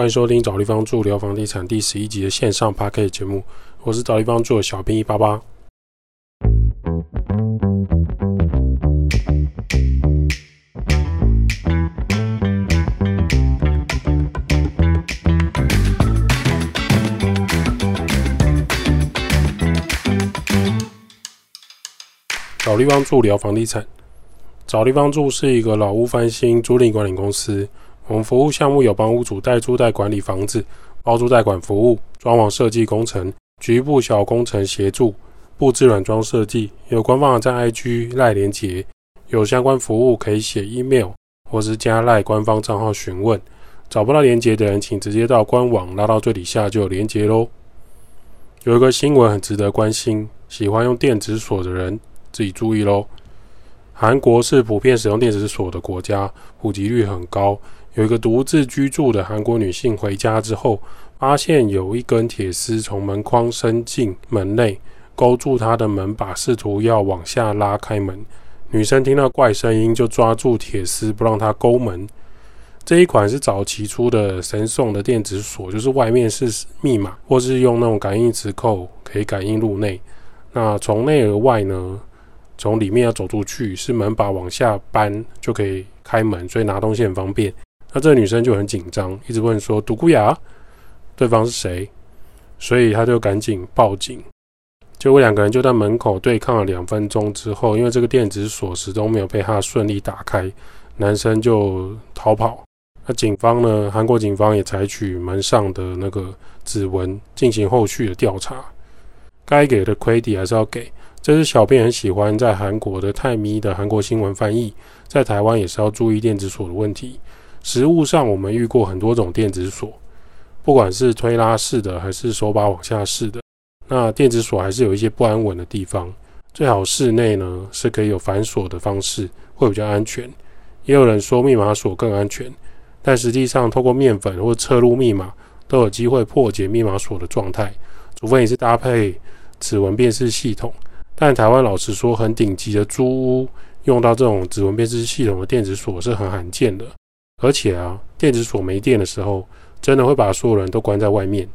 欢迎收听找地方住聊房地产第十一集的线上 p a r k 节目，我是找地方住的小兵一八八。找地方住聊房地产，找地方住是一个老屋翻新租赁管理公司。我们服务项目有帮屋主代租代管理房子、包租代管服务、装潢设计工程、局部小工程协助、布置软装设计。有官方网站 IG 赖连接，有相关服务可以写 email 或是加赖官方账号询问。找不到连接的人，请直接到官网拉到最底下就有连接喽。有一个新闻很值得关心，喜欢用电子锁的人自己注意喽。韩国是普遍使用电子锁的国家，普及率很高。有一个独自居住的韩国女性回家之后，发现有一根铁丝从门框伸进门内，勾住她的门把，试图要往下拉开门。女生听到怪声音，就抓住铁丝不让它勾门。这一款是早期出的神送的电子锁，就是外面是密码，或是用那种感应磁扣可以感应入内。那从内而外呢，从里面要走出去，是门把往下扳就可以开门，所以拿东西很方便。那这个女生就很紧张，一直问说：“独孤雅，对方是谁？”所以她就赶紧报警。结果两个人就在门口对抗了两分钟之后，因为这个电子锁始终没有被他顺利打开，男生就逃跑。那警方呢？韩国警方也采取门上的那个指纹进行后续的调查。该给的 credit 还是要给。这是小编很喜欢在韩国的泰咪的韩国新闻翻译，在台湾也是要注意电子锁的问题。实物上，我们遇过很多种电子锁，不管是推拉式的还是手把往下式的，那电子锁还是有一些不安稳的地方。最好室内呢是可以有反锁的方式，会比较安全。也有人说密码锁更安全，但实际上透过面粉或侧入密码都有机会破解密码锁的状态，除非你是搭配指纹辨识系统。但台湾老实说，很顶级的租屋用到这种指纹辨识系统的电子锁是很罕见的。而且啊，电子锁没电的时候，真的会把所有人都关在外面。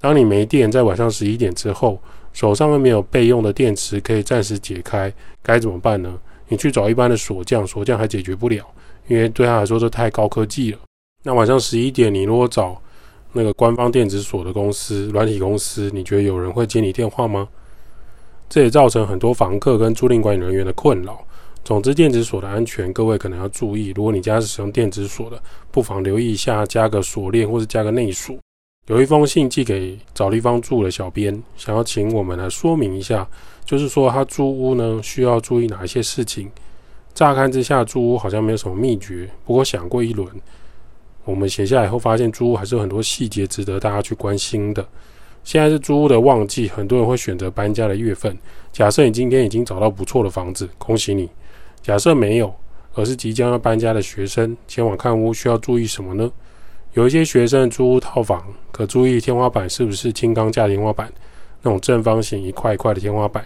当你没电，在晚上十一点之后，手上又没有备用的电池可以暂时解开，该怎么办呢？你去找一般的锁匠，锁匠还解决不了，因为对他来说这太高科技了。那晚上十一点，你如果找那个官方电子锁的公司、软体公司，你觉得有人会接你电话吗？这也造成很多房客跟租赁管理人员的困扰。总之，电子锁的安全，各位可能要注意。如果你家是使用电子锁的，不妨留意一下，加个锁链或者加个内锁。有一封信寄给找地方住的小编，想要请我们来说明一下，就是说他租屋呢需要注意哪一些事情。乍看之下，租屋好像没有什么秘诀，不过想过一轮，我们写下以后发现，租屋还是有很多细节值得大家去关心的。现在是租屋的旺季，很多人会选择搬家的月份。假设你今天已经找到不错的房子，恭喜你。假设没有，而是即将要搬家的学生前往看屋，需要注意什么呢？有一些学生租屋套房，可注意天花板是不是轻钢架天花板，那种正方形一块一块的天花板。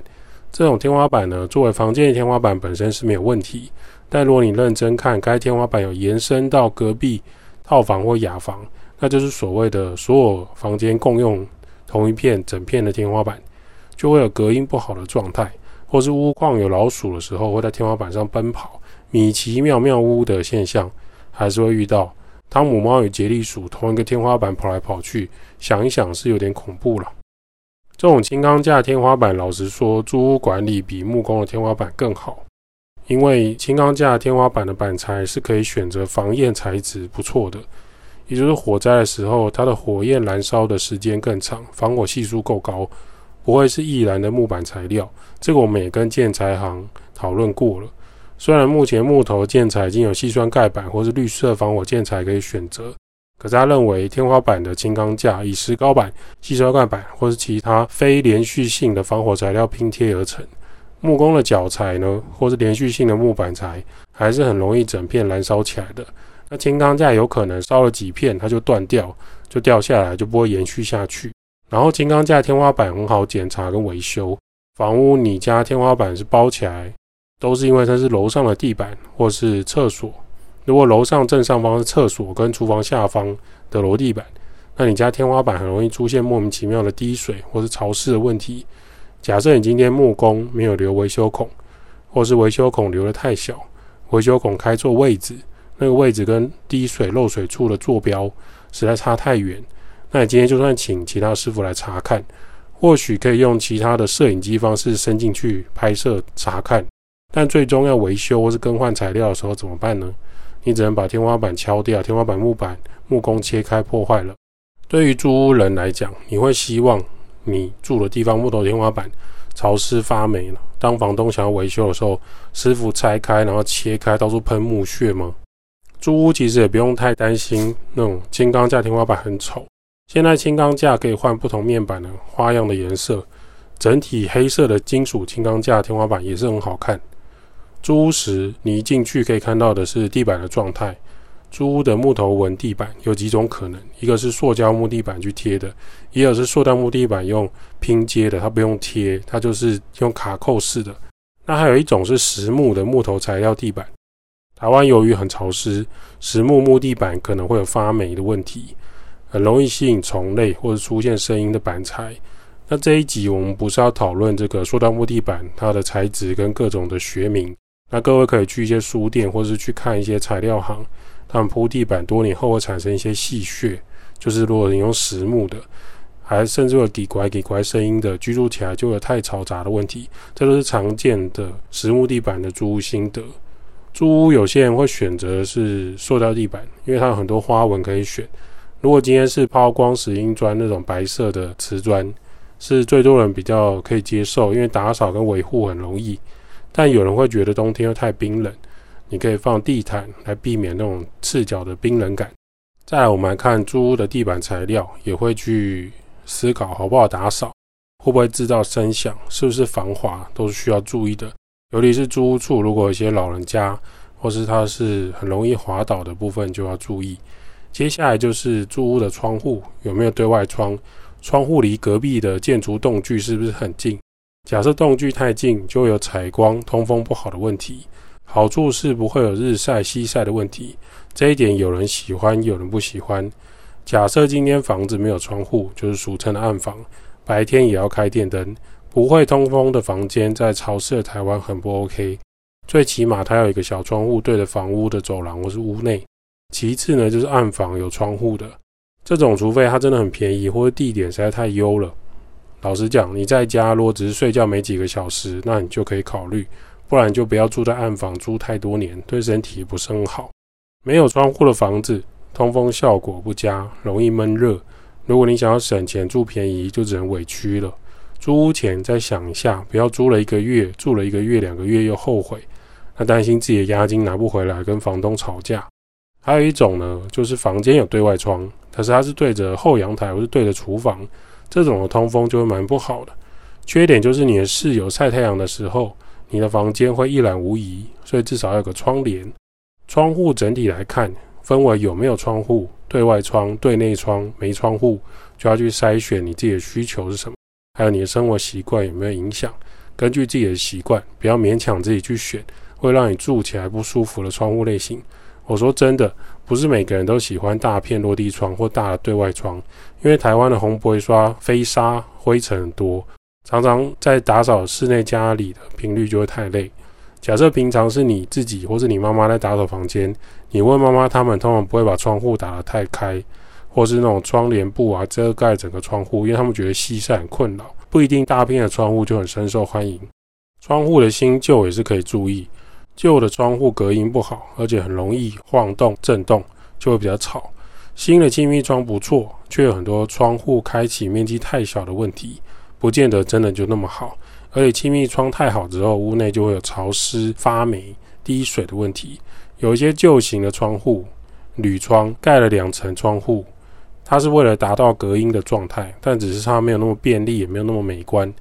这种天花板呢，作为房间的天花板本身是没有问题，但如果你认真看，该天花板有延伸到隔壁套房或雅房，那就是所谓的所有房间共用同一片整片的天花板，就会有隔音不好的状态。或是屋况有老鼠的时候，会在天花板上奔跑，米奇妙妙屋的现象，还是会遇到汤姆猫与杰利鼠同一个天花板跑来跑去，想一想是有点恐怖了。这种轻钢架天花板，老实说，租屋管理比木工的天花板更好，因为轻钢架天花板的板材是可以选择防焰材质不错的，也就是火灾的时候，它的火焰燃烧的时间更长，防火系数够高。不会是易燃的木板材料，这个我们也跟建材行讨论过了。虽然目前木头建材已经有细酸盖板或是绿色防火建材可以选择，可是他认为天花板的轻钢架以石膏板、细酸盖板或是其他非连续性的防火材料拼贴而成。木工的脚材呢，或是连续性的木板材，还是很容易整片燃烧起来的。那轻钢架有可能烧了几片，它就断掉，就掉下来，就不会延续下去。然后金刚架天花板很好检查跟维修。房屋你家天花板是包起来，都是因为它是楼上的地板或是厕所。如果楼上正上方是厕所跟厨房下方的楼地板，那你家天花板很容易出现莫名其妙的滴水或是潮湿的问题。假设你今天木工没有留维修孔，或是维修孔留的太小，维修孔开错位置，那个位置跟滴水漏水处的坐标实在差太远，那你今天就算请其他师傅来查看，或许可以用其他的摄影机方式伸进去拍摄查看，但最终要维修或是更换材料的时候怎么办呢？你只能把天花板敲掉，天花板木板木工切开破坏了。对于租屋人来讲，你会希望你住的地方木头天花板潮湿发霉了，当房东想要维修的时候，师傅拆开然后切开，到处喷木屑吗？租屋其实也不用太担心那种金刚架天花板很丑。现在轻钢架可以换不同面板的花样的颜色，整体黑色的金属轻钢架天花板也是很好看。租屋时，你一进去可以看到的是地板的状态。租屋的木头纹地板有几种可能，一个是塑胶木地板去贴的，也有是塑料木地板用拼接的，它不用贴，它就是用卡扣式的。那还有一种是实木的木头材料地板。台湾由于很潮湿，实木木地板可能会有发霉的问题，很容易吸引虫类或者出现声音的板材。那这一集我们不是要讨论这个塑料木地板它的材质跟各种的学名。那各位可以去一些书店，或者是去看一些材料行，他们铺地板多年后会产生一些细屑，就是如果你用实木的，还甚至会给拐给拐声音的，居住起来就有太嘈杂的问题，这都是常见的实木地板的租屋心得。租屋有些人会选择是塑料地板，因为它有很多花纹可以选。如果今天是抛光石英砖那种白色的瓷砖，是最多人比较可以接受，因为打扫跟维护很容易。但有人会觉得冬天又太冰冷，你可以放地毯来避免那种赤脚的冰冷感。再来，我们来看租屋的地板材料，也会去思考好不好打扫，会不会制造声响，是不是防滑，都是需要注意的。尤其是租屋处，如果有些老人家，或是它是很容易滑倒的部分，就要注意。接下来就是住屋的窗户有没有对外窗，窗户离隔壁的建筑栋距是不是很近？假设动距太近，就有采光、通风不好的问题。好处是不会有日晒、西晒的问题。这一点有人喜欢，有人不喜欢。假设今天房子没有窗户，就是俗称的暗房，白天也要开电灯，不会通风的房间，在潮湿的台湾很不 OK。最起码它有一个小窗户对着房屋的走廊或是屋内。其次呢，就是暗房有窗户的这种，除非它真的很便宜，或者地点实在太优了。老实讲，你在家如果只是睡觉没几个小时，那你就可以考虑；不然就不要住在暗房，住太多年对身体不是很好。没有窗户的房子，通风效果不佳，容易闷热。如果你想要省钱住便宜，就只能委屈了。租屋前再想一下，不要租了一个月，住了一个月、两个月又后悔，那担心自己的押金拿不回来，跟房东吵架。还有一种呢，就是房间有对外窗，可是它是对着后阳台，或是对着厨房。这种的通风就会蛮不好的，缺点就是你的室友晒太阳的时候，你的房间会一览无遗，所以至少要有个窗帘。窗户整体来看，分为有没有窗户、对外窗、对内窗、没窗户，就要去筛选你自己的需求是什么，还有你的生活习惯有没有影响。根据自己的习惯，不要勉强自己去选会让你住起来不舒服的窗户类型。我说真的，不是每个人都喜欢大片落地窗或大的对外窗，因为台湾的红玻璃刷飞沙灰尘很多，常常在打扫室内家里的频率就会太累。假设平常是你自己或是你妈妈在打扫房间，你问妈妈，他们通常不会把窗户打得太开，或是那种窗帘布啊遮盖整个窗户，因为他们觉得西晒很困扰。不一定大片的窗户就很深受欢迎，窗户的新旧也是可以注意。旧的窗户隔音不好，而且很容易晃动、震动，就会比较吵。新的亲密窗不错，却有很多窗户开启面积太小的问题，不见得真的就那么好。而且亲密窗太好之后，屋内就会有潮湿、发霉、滴水的问题。有一些旧型的窗户，铝窗盖了两层窗户，它是为了达到隔音的状态，但只是它没有那么便利，也没有那么美观。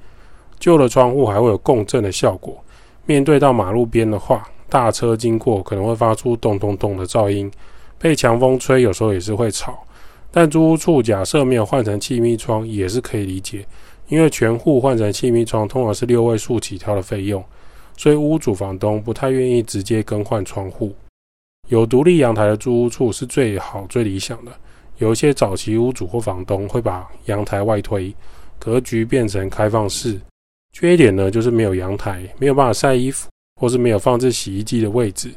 旧的窗户还会有共振的效果。面对到马路边的话，大车经过可能会发出咚咚咚的噪音，被强风吹有时候也是会吵。但租屋处假设没有换成气密窗也是可以理解，因为全户换成气密窗通常是六位数起跳的费用，所以屋主房东不太愿意直接更换窗户。有独立阳台的租屋处是最好最理想的，有一些早期屋主或房东会把阳台外推，格局变成开放式。缺点呢，就是没有阳台，没有办法晒衣服，或是没有放置洗衣机的位置。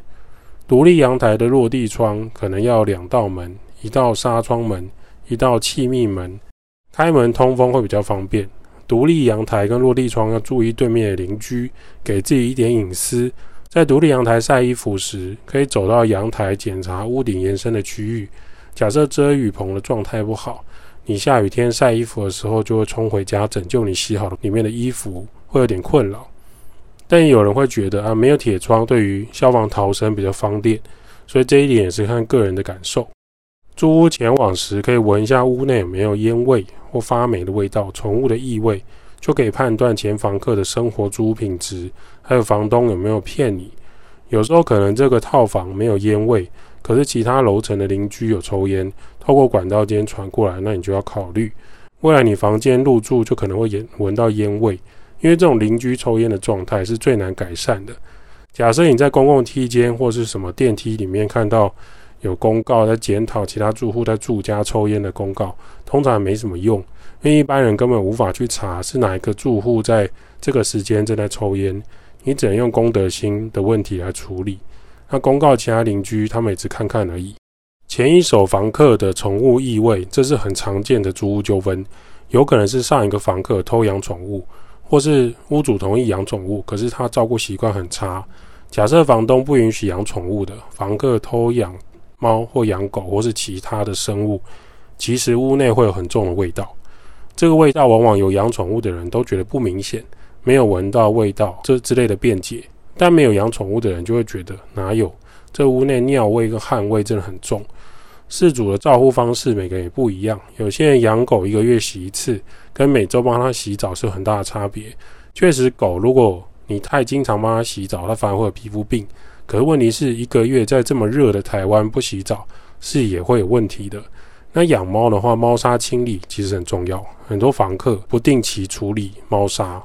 独立阳台的落地窗可能要两道门，一道纱窗门，一道气密门，开门通风会比较方便。独立阳台跟落地窗要注意对面的邻居，给自己一点隐私。在独立阳台晒衣服时，可以走到阳台检查屋顶延伸的区域。假设遮雨棚的状态不好，你下雨天晒衣服的时候，就会冲回家拯救你洗好的里面的衣服，会有点困扰。但也有人会觉得啊，没有铁窗对于消防逃生比较方便，所以这一点也是看个人的感受。租屋前往时，可以闻一下屋内有没有烟味或发霉的味道、宠物的异味。就可以判断前房客的生活租屋品质，还有房东有没有骗你。有时候可能这个套房没有烟味，可是其他楼层的邻居有抽烟，透过管道间传过来，那你就要考虑，未来你房间入住就可能会闻闻到烟味，因为这种邻居抽烟的状态是最难改善的。假设你在公共梯间或是什么电梯里面看到有公告在检讨其他住户在住家抽烟的公告，通常没什么用。因为一般人根本无法去查是哪一个住户在这个时间正在抽烟，你只能用公德心的问题来处理。那公告其他邻居，他们也只看看而已。前一手房客的宠物异味，这是很常见的租屋纠纷，有可能是上一个房客偷养宠物，或是屋主同意养宠物，可是他照顾习惯很差。假设房东不允许养宠物的，房客偷养猫或养狗或是其他的生物，其实屋内会有很重的味道。这个味道往往有养宠物的人都觉得不明显，没有闻到味道这之类的辩解，但没有养宠物的人就会觉得哪有？这屋内尿味跟汗味真的很重。事主的照护方式每个人也不一样，有些人养狗一个月洗一次，跟每周帮它洗澡是有很大的差别。确实，狗如果你太经常帮它洗澡，它反而会有皮肤病。可是问题是一个月在这么热的台湾不洗澡，是也会有问题的。那养猫的话，猫砂清理其实很重要。很多房客不定期处理猫砂，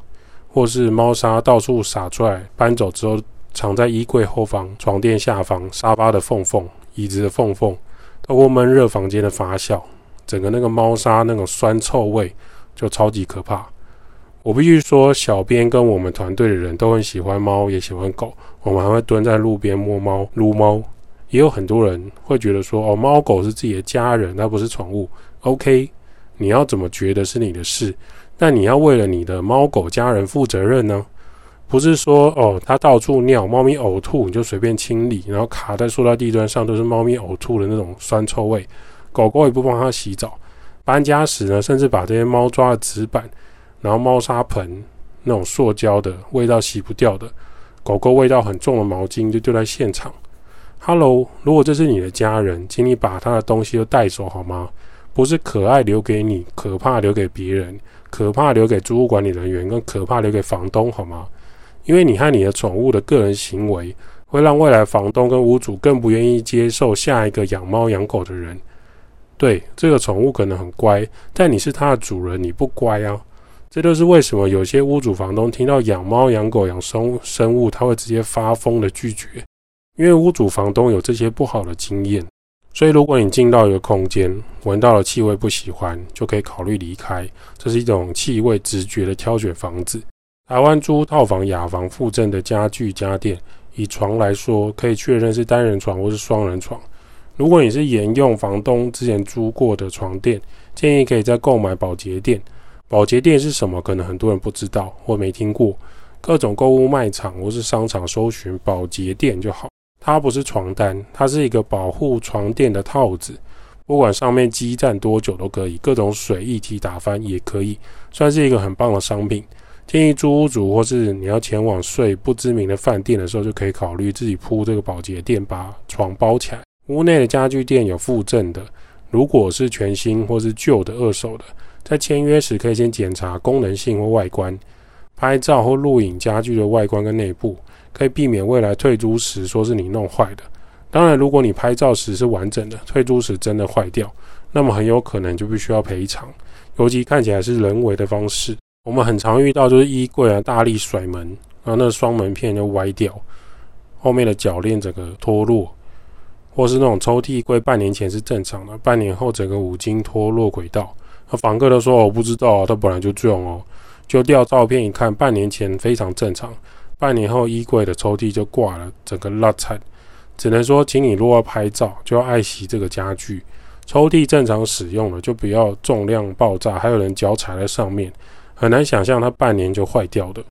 或是猫砂到处洒出来，搬走之后藏在衣柜后方、床垫下方、沙发的缝缝、椅子的缝缝，透过闷热房间的发酵，整个那个猫砂那种酸臭味就超级可怕。我必须说，小编跟我们团队的人都很喜欢猫，也喜欢狗，我们还会蹲在路边摸猫、撸猫。也有很多人会觉得说，哦，猫狗是自己的家人，那不是宠物。OK，你要怎么觉得是你的事，那你要为了你的猫狗家人负责任呢？不是说，哦，它到处尿，猫咪呕吐你就随便清理，然后卡在塑料地砖上都是猫咪呕吐的那种酸臭味，狗狗也不帮它洗澡。搬家时呢，甚至把这些猫抓的纸板，然后猫砂盆那种塑胶的味道洗不掉的，狗狗味道很重的毛巾就丢在现场。Hello，如果这是你的家人，请你把他的东西都带走好吗？不是可爱留给你，可怕留给别人，可怕留给租屋管理人员，跟可怕留给房东好吗？因为你和你的宠物的个人行为，会让未来房东跟屋主更不愿意接受下一个养猫养狗的人。对，这个宠物可能很乖，但你是它的主人，你不乖啊。这就是为什么有些屋主房东听到养猫养狗养生生物，他会直接发疯的拒绝。因为屋主、房东有这些不好的经验，所以如果你进到一个空间，闻到了气味不喜欢，就可以考虑离开。这是一种气味直觉的挑选房子。台湾租套房、雅房附赠的家具家电，以床来说，可以确认是单人床或是双人床。如果你是沿用房东之前租过的床垫，建议可以再购买保洁垫。保洁垫是什么？可能很多人不知道或没听过。各种购物卖场或是商场搜寻保洁垫就好。它不是床单，它是一个保护床垫的套子，不管上面积站多久都可以，各种水一体打翻也可以，算是一个很棒的商品。建议租屋主或是你要前往睡不知名的饭店的时候，就可以考虑自己铺这个保洁垫，把床包起来。屋内的家具店有附赠的，如果是全新或是旧的二手的，在签约时可以先检查功能性或外观，拍照或录影家具的外观跟内部。可以避免未来退租时说是你弄坏的。当然，如果你拍照时是完整的，退租时真的坏掉，那么很有可能就必须要赔偿。尤其看起来是人为的方式，我们很常遇到就是衣柜啊大力甩门，然后那双门片就歪掉，后面的铰链整个脱落，或是那种抽屉柜半年前是正常的，半年后整个五金脱落轨道，那房客都说我不知道，他本来就这样哦。就调照片一看，半年前非常正常，半年后衣柜的抽屉就挂了，整个烂惨。只能说，请你如果拍照，就要爱惜这个家具。抽屉正常使用了，就不要重量爆炸，还有人脚踩在上面，很难想象它半年就坏掉的。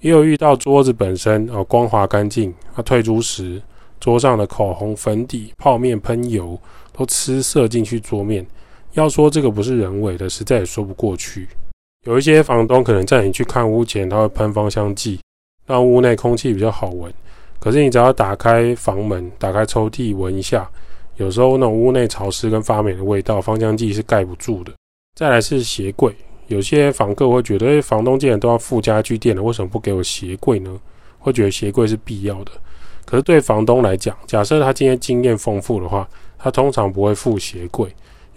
也有遇到桌子本身哦光滑干净，它退租时桌上的口红、粉底、泡面、喷油都吃色进去桌面，要说这个不是人为的，实在也说不过去。有一些房东可能在你去看屋前，他会喷芳香剂，让屋内空气比较好闻。可是你只要打开房门、打开抽屉闻一下，有时候那种屋内潮湿跟发霉的味道，芳香剂是盖不住的。再来是鞋柜，有些房客会觉得，房东既然都要付家具店了，为什么不给我鞋柜呢？会觉得鞋柜是必要的。可是对房东来讲，假设他今天经验丰富的话，他通常不会付鞋柜，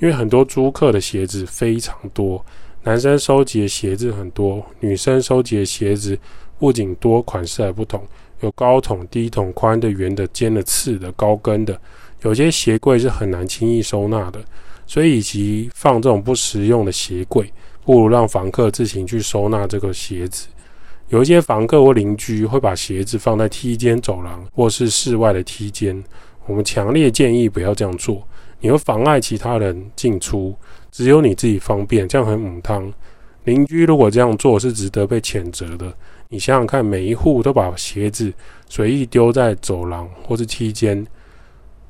因为很多租客的鞋子非常多。男生收集的鞋子很多，女生收集的鞋子不仅多，款式还不同，有高筒、低筒、宽的、圆的、尖的、刺的、高跟的。有些鞋柜是很难轻易收纳的，所以以及放这种不实用的鞋柜，不如让房客自行去收纳这个鞋子。有一些房客或邻居会把鞋子放在梯间、走廊或是室外的梯间，我们强烈建议不要这样做，你会妨碍其他人进出。只有你自己方便，这样很母汤。邻居如果这样做是值得被谴责的。你想想看，每一户都把鞋子随意丢在走廊或是梯间，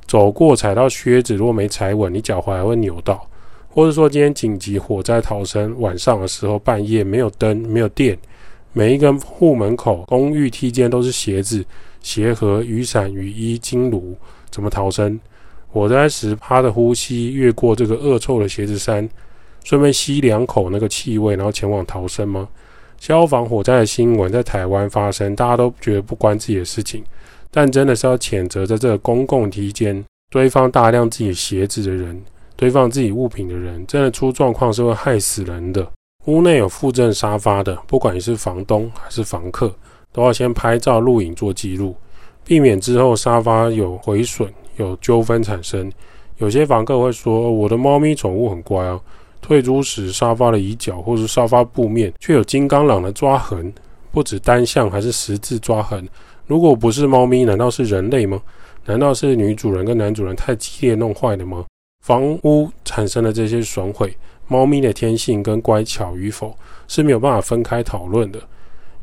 走过踩到靴子，如果没踩稳，你脚踝还会扭到。或者说今天紧急火灾逃生，晚上的时候半夜没有灯没有电，每一根户门口、公寓梯间都是鞋子、鞋盒、雨伞、雨衣、金炉，怎么逃生？火灾时，趴的呼吸，越过这个恶臭的鞋子山，顺便吸两口那个气味，然后前往逃生吗？消防火灾的新闻在台湾发生，大家都觉得不关自己的事情，但真的是要谴责在这个公共梯间堆放大量自己鞋子的人，堆放自己物品的人，真的出状况是会害死人的。屋内有附赠沙发的，不管你是房东还是房客，都要先拍照录影做记录，避免之后沙发有毁损。有纠纷产生，有些房客会说：“我的猫咪宠物很乖哦，退租时沙发的椅角或是沙发布面却有金刚狼的抓痕，不止单向还是十字抓痕。如果不是猫咪，难道是人类吗？难道是女主人跟男主人太激烈弄坏的吗？房屋产生的这些损毁，猫咪的天性跟乖巧与否是没有办法分开讨论的。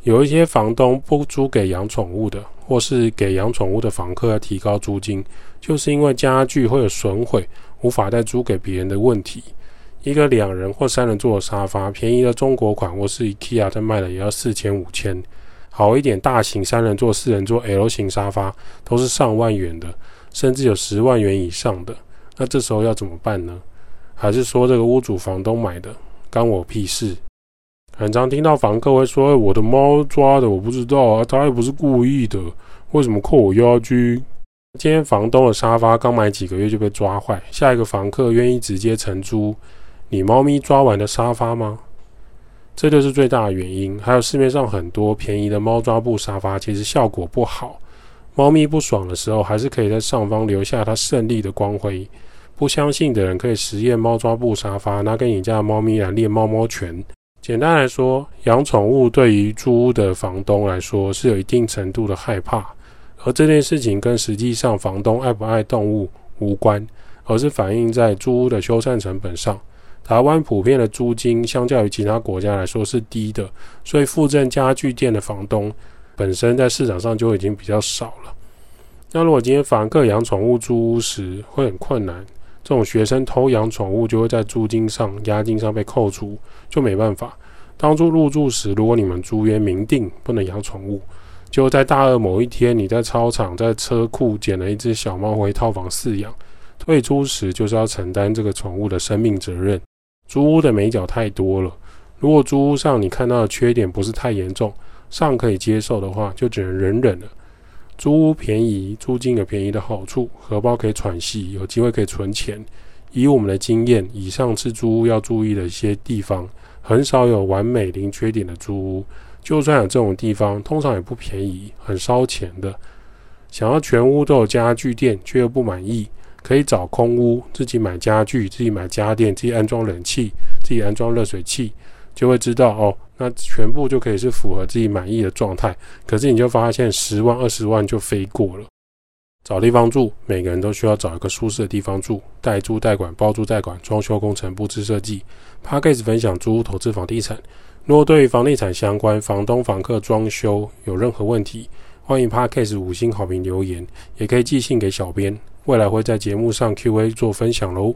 有一些房东不租给养宠物的。”或是给养宠物的房客要提高租金，就是因为家具会有损毁，无法再租给别人的问题。一个两人或三人座的沙发，便宜的中国款或是 IKEA 在卖的也要四千五千，好一点大型三人座、四人座 L 型沙发都是上万元的，甚至有十万元以上的。那这时候要怎么办呢？还是说这个屋主房东买的，关我屁事？很常听到房客会说：“我的猫抓的，我不知道啊，他又不是故意的，为什么扣我押金？”今天房东的沙发刚买几个月就被抓坏，下一个房客愿意直接承租你猫咪抓完的沙发吗？这就是最大的原因。还有市面上很多便宜的猫抓布沙发，其实效果不好。猫咪不爽的时候，还是可以在上方留下它胜利的光辉。不相信的人可以实验猫抓布沙发，拿给你家的猫咪来练猫猫拳。简单来说，养宠物对于租屋的房东来说是有一定程度的害怕，而这件事情跟实际上房东爱不爱动物无关，而是反映在租屋的修缮成本上。台湾普遍的租金相较于其他国家来说是低的，所以附赠家具店的房东本身在市场上就已经比较少了。那如果今天房客养宠物租屋时会很困难。这种学生偷养宠物，就会在租金上、押金上被扣除，就没办法。当初入住时，如果你们租约明定不能养宠物，就在大二某一天，你在操场、在车库捡了一只小猫回套房饲养，退出时就是要承担这个宠物的生命责任。租屋的美角太多了，如果租屋上你看到的缺点不是太严重，尚可以接受的话，就只能忍忍了。租屋便宜，租金有便宜的好处，荷包可以喘息，有机会可以存钱。以我们的经验，以上次租屋要注意的一些地方，很少有完美零缺点的租屋。就算有这种地方，通常也不便宜，很烧钱的。想要全屋都有家具店，却又不满意，可以找空屋，自己买家具，自己买家电，自己安装冷气，自己安装热水器，就会知道哦，那全部就可以是符合自己满意的状态。可是你就发现十万、二十万就飞过了。找地方住，每个人都需要找一个舒适的地方住，代租代管、包租代管、装修工程、布置设计。p a c k a g e 分享租屋投资房地产。如果对于房地产相关、房东、房客装修有任何问题，欢迎 p a c k a g e 五星好评留言，也可以寄信给小编，未来会在节目上 Q&A 做分享喽。